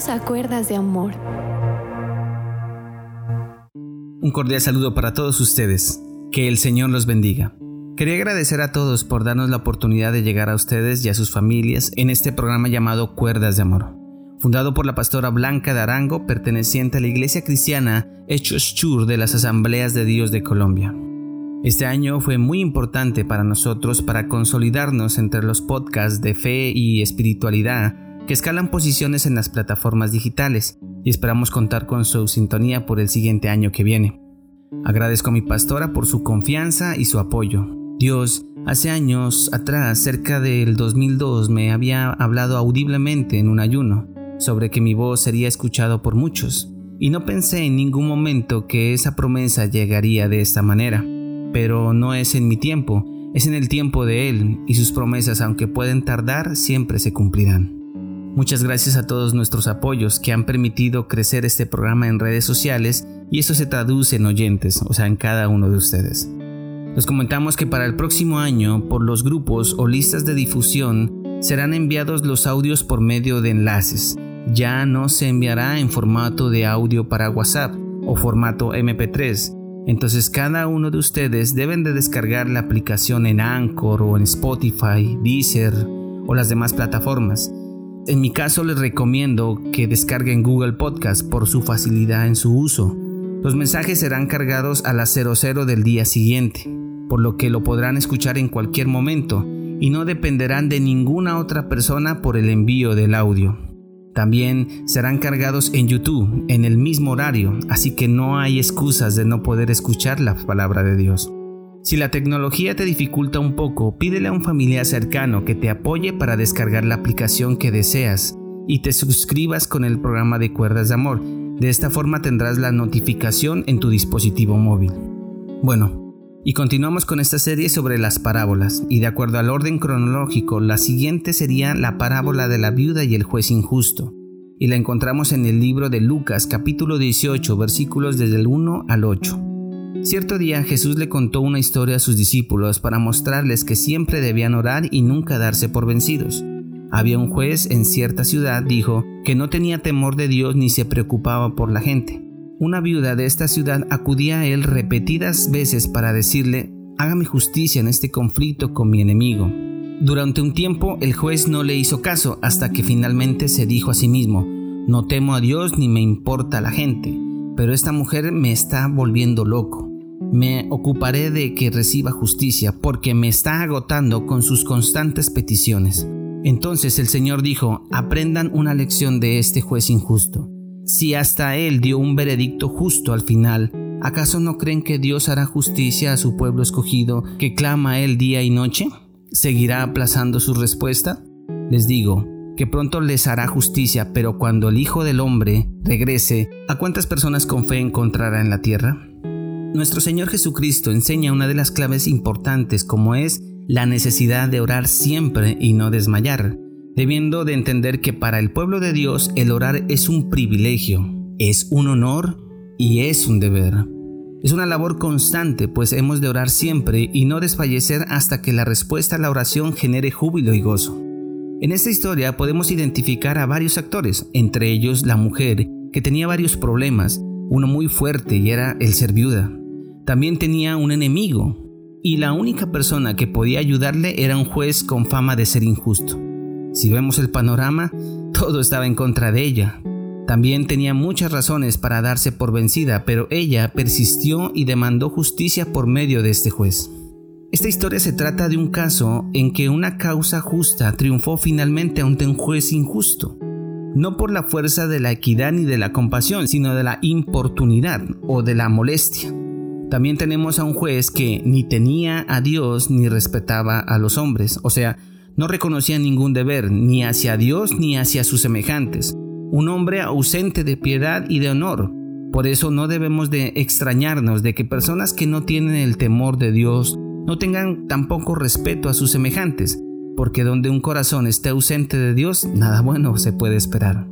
Bienvenidos a Cuerdas de Amor. Un cordial saludo para todos ustedes. Que el Señor los bendiga. Quería agradecer a todos por darnos la oportunidad de llegar a ustedes y a sus familias en este programa llamado Cuerdas de Amor. Fundado por la pastora Blanca de Arango, perteneciente a la iglesia cristiana Hechos Chur de las Asambleas de Dios de Colombia. Este año fue muy importante para nosotros para consolidarnos entre los podcasts de fe y espiritualidad que escalan posiciones en las plataformas digitales y esperamos contar con su sintonía por el siguiente año que viene. Agradezco a mi pastora por su confianza y su apoyo. Dios, hace años atrás, cerca del 2002, me había hablado audiblemente en un ayuno sobre que mi voz sería escuchado por muchos, y no pensé en ningún momento que esa promesa llegaría de esta manera. Pero no es en mi tiempo, es en el tiempo de Él, y sus promesas, aunque pueden tardar, siempre se cumplirán. Muchas gracias a todos nuestros apoyos que han permitido crecer este programa en redes sociales y eso se traduce en oyentes, o sea, en cada uno de ustedes. Les comentamos que para el próximo año, por los grupos o listas de difusión, serán enviados los audios por medio de enlaces. Ya no se enviará en formato de audio para WhatsApp o formato MP3. Entonces cada uno de ustedes deben de descargar la aplicación en Anchor o en Spotify, Deezer o las demás plataformas en mi caso les recomiendo que descarguen Google Podcast por su facilidad en su uso. Los mensajes serán cargados a las 00 del día siguiente, por lo que lo podrán escuchar en cualquier momento y no dependerán de ninguna otra persona por el envío del audio. También serán cargados en YouTube en el mismo horario, así que no hay excusas de no poder escuchar la palabra de Dios. Si la tecnología te dificulta un poco, pídele a un familiar cercano que te apoye para descargar la aplicación que deseas y te suscribas con el programa de Cuerdas de Amor. De esta forma tendrás la notificación en tu dispositivo móvil. Bueno, y continuamos con esta serie sobre las parábolas, y de acuerdo al orden cronológico, la siguiente sería la parábola de la viuda y el juez injusto, y la encontramos en el libro de Lucas capítulo 18 versículos desde el 1 al 8. Cierto día Jesús le contó una historia a sus discípulos para mostrarles que siempre debían orar y nunca darse por vencidos. Había un juez en cierta ciudad, dijo, que no tenía temor de Dios ni se preocupaba por la gente. Una viuda de esta ciudad acudía a él repetidas veces para decirle, hágame justicia en este conflicto con mi enemigo. Durante un tiempo el juez no le hizo caso hasta que finalmente se dijo a sí mismo, no temo a Dios ni me importa la gente, pero esta mujer me está volviendo loco. Me ocuparé de que reciba justicia porque me está agotando con sus constantes peticiones. Entonces el Señor dijo, aprendan una lección de este juez injusto. Si hasta él dio un veredicto justo al final, ¿acaso no creen que Dios hará justicia a su pueblo escogido que clama a él día y noche? ¿Seguirá aplazando su respuesta? Les digo, que pronto les hará justicia, pero cuando el Hijo del Hombre regrese, ¿a cuántas personas con fe encontrará en la tierra? Nuestro Señor Jesucristo enseña una de las claves importantes como es la necesidad de orar siempre y no desmayar, debiendo de entender que para el pueblo de Dios el orar es un privilegio, es un honor y es un deber. Es una labor constante, pues hemos de orar siempre y no desfallecer hasta que la respuesta a la oración genere júbilo y gozo. En esta historia podemos identificar a varios actores, entre ellos la mujer, que tenía varios problemas, uno muy fuerte y era el ser viuda también tenía un enemigo, y la única persona que podía ayudarle era un juez con fama de ser injusto. Si vemos el panorama, todo estaba en contra de ella. También tenía muchas razones para darse por vencida, pero ella persistió y demandó justicia por medio de este juez. Esta historia se trata de un caso en que una causa justa triunfó finalmente ante un juez injusto, no por la fuerza de la equidad ni de la compasión, sino de la importunidad o de la molestia. También tenemos a un juez que ni tenía a Dios ni respetaba a los hombres, o sea, no reconocía ningún deber ni hacia Dios ni hacia sus semejantes. Un hombre ausente de piedad y de honor. Por eso no debemos de extrañarnos de que personas que no tienen el temor de Dios no tengan tampoco respeto a sus semejantes, porque donde un corazón esté ausente de Dios, nada bueno se puede esperar.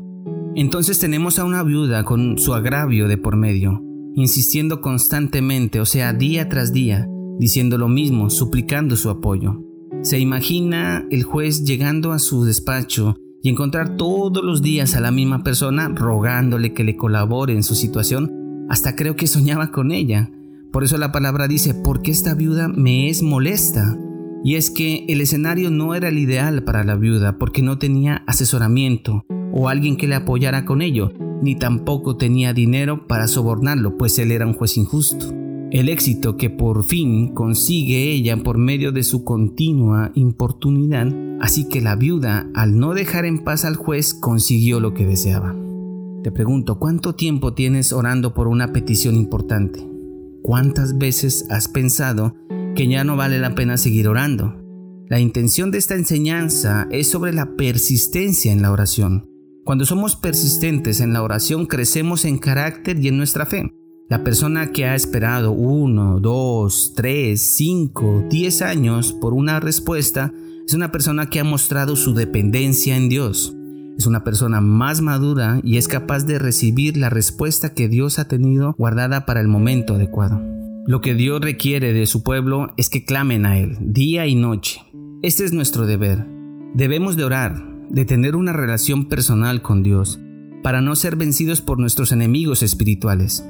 Entonces tenemos a una viuda con su agravio de por medio, insistiendo constantemente, o sea, día tras día, diciendo lo mismo, suplicando su apoyo. Se imagina el juez llegando a su despacho y encontrar todos los días a la misma persona rogándole que le colabore en su situación, hasta creo que soñaba con ella. Por eso la palabra dice, porque esta viuda me es molesta. Y es que el escenario no era el ideal para la viuda porque no tenía asesoramiento o alguien que le apoyara con ello, ni tampoco tenía dinero para sobornarlo, pues él era un juez injusto. El éxito que por fin consigue ella por medio de su continua importunidad, así que la viuda, al no dejar en paz al juez, consiguió lo que deseaba. Te pregunto, ¿cuánto tiempo tienes orando por una petición importante? ¿Cuántas veces has pensado que ya no vale la pena seguir orando? La intención de esta enseñanza es sobre la persistencia en la oración. Cuando somos persistentes en la oración crecemos en carácter y en nuestra fe. La persona que ha esperado uno, dos, tres, cinco, diez años por una respuesta es una persona que ha mostrado su dependencia en Dios. Es una persona más madura y es capaz de recibir la respuesta que Dios ha tenido guardada para el momento adecuado. Lo que Dios requiere de su pueblo es que clamen a Él día y noche. Este es nuestro deber. Debemos de orar, de tener una relación personal con Dios, para no ser vencidos por nuestros enemigos espirituales,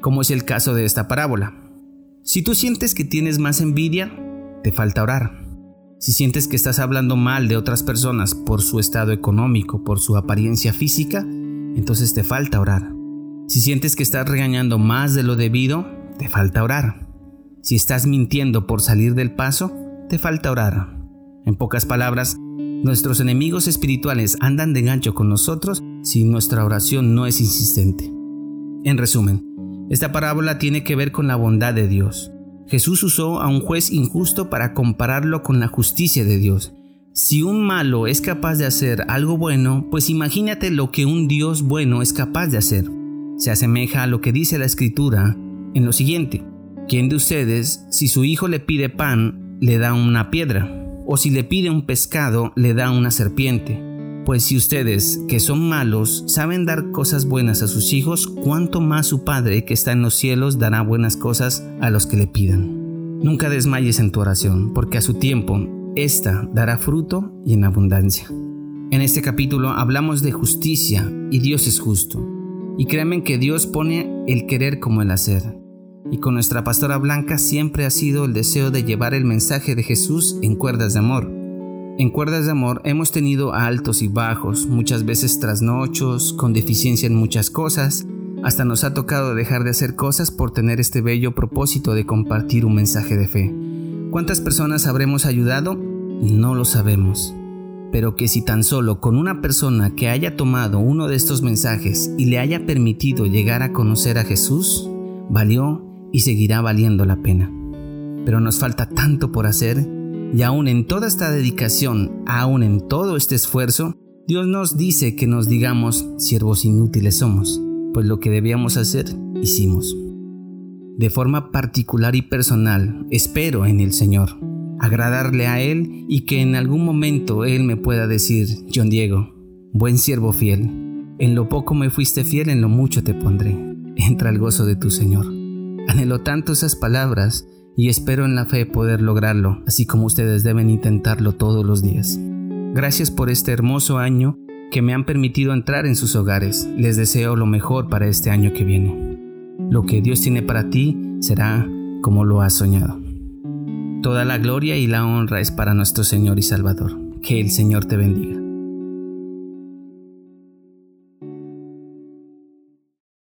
como es el caso de esta parábola. Si tú sientes que tienes más envidia, te falta orar. Si sientes que estás hablando mal de otras personas por su estado económico, por su apariencia física, entonces te falta orar. Si sientes que estás regañando más de lo debido, te falta orar. Si estás mintiendo por salir del paso, te falta orar. En pocas palabras, Nuestros enemigos espirituales andan de gancho con nosotros si nuestra oración no es insistente. En resumen, esta parábola tiene que ver con la bondad de Dios. Jesús usó a un juez injusto para compararlo con la justicia de Dios. Si un malo es capaz de hacer algo bueno, pues imagínate lo que un Dios bueno es capaz de hacer. Se asemeja a lo que dice la escritura en lo siguiente. ¿Quién de ustedes, si su hijo le pide pan, le da una piedra? O si le pide un pescado, le da una serpiente. Pues si ustedes, que son malos, saben dar cosas buenas a sus hijos, cuánto más su Padre que está en los cielos dará buenas cosas a los que le pidan. Nunca desmayes en tu oración, porque a su tiempo, ésta dará fruto y en abundancia. En este capítulo hablamos de justicia y Dios es justo. Y créanme que Dios pone el querer como el hacer y con nuestra pastora Blanca siempre ha sido el deseo de llevar el mensaje de Jesús en cuerdas de amor. En cuerdas de amor hemos tenido altos y bajos, muchas veces trasnochos, con deficiencia en muchas cosas, hasta nos ha tocado dejar de hacer cosas por tener este bello propósito de compartir un mensaje de fe. ¿Cuántas personas habremos ayudado? No lo sabemos. Pero que si tan solo con una persona que haya tomado uno de estos mensajes y le haya permitido llegar a conocer a Jesús, valió y seguirá valiendo la pena. Pero nos falta tanto por hacer y aún en toda esta dedicación, aún en todo este esfuerzo, Dios nos dice que nos digamos siervos inútiles somos, pues lo que debíamos hacer, hicimos. De forma particular y personal, espero en el Señor, agradarle a Él y que en algún momento Él me pueda decir, John Diego, buen siervo fiel, en lo poco me fuiste fiel, en lo mucho te pondré, entra al gozo de tu Señor. Anhelo tanto esas palabras y espero en la fe poder lograrlo, así como ustedes deben intentarlo todos los días. Gracias por este hermoso año que me han permitido entrar en sus hogares. Les deseo lo mejor para este año que viene. Lo que Dios tiene para ti será como lo has soñado. Toda la gloria y la honra es para nuestro Señor y Salvador. Que el Señor te bendiga.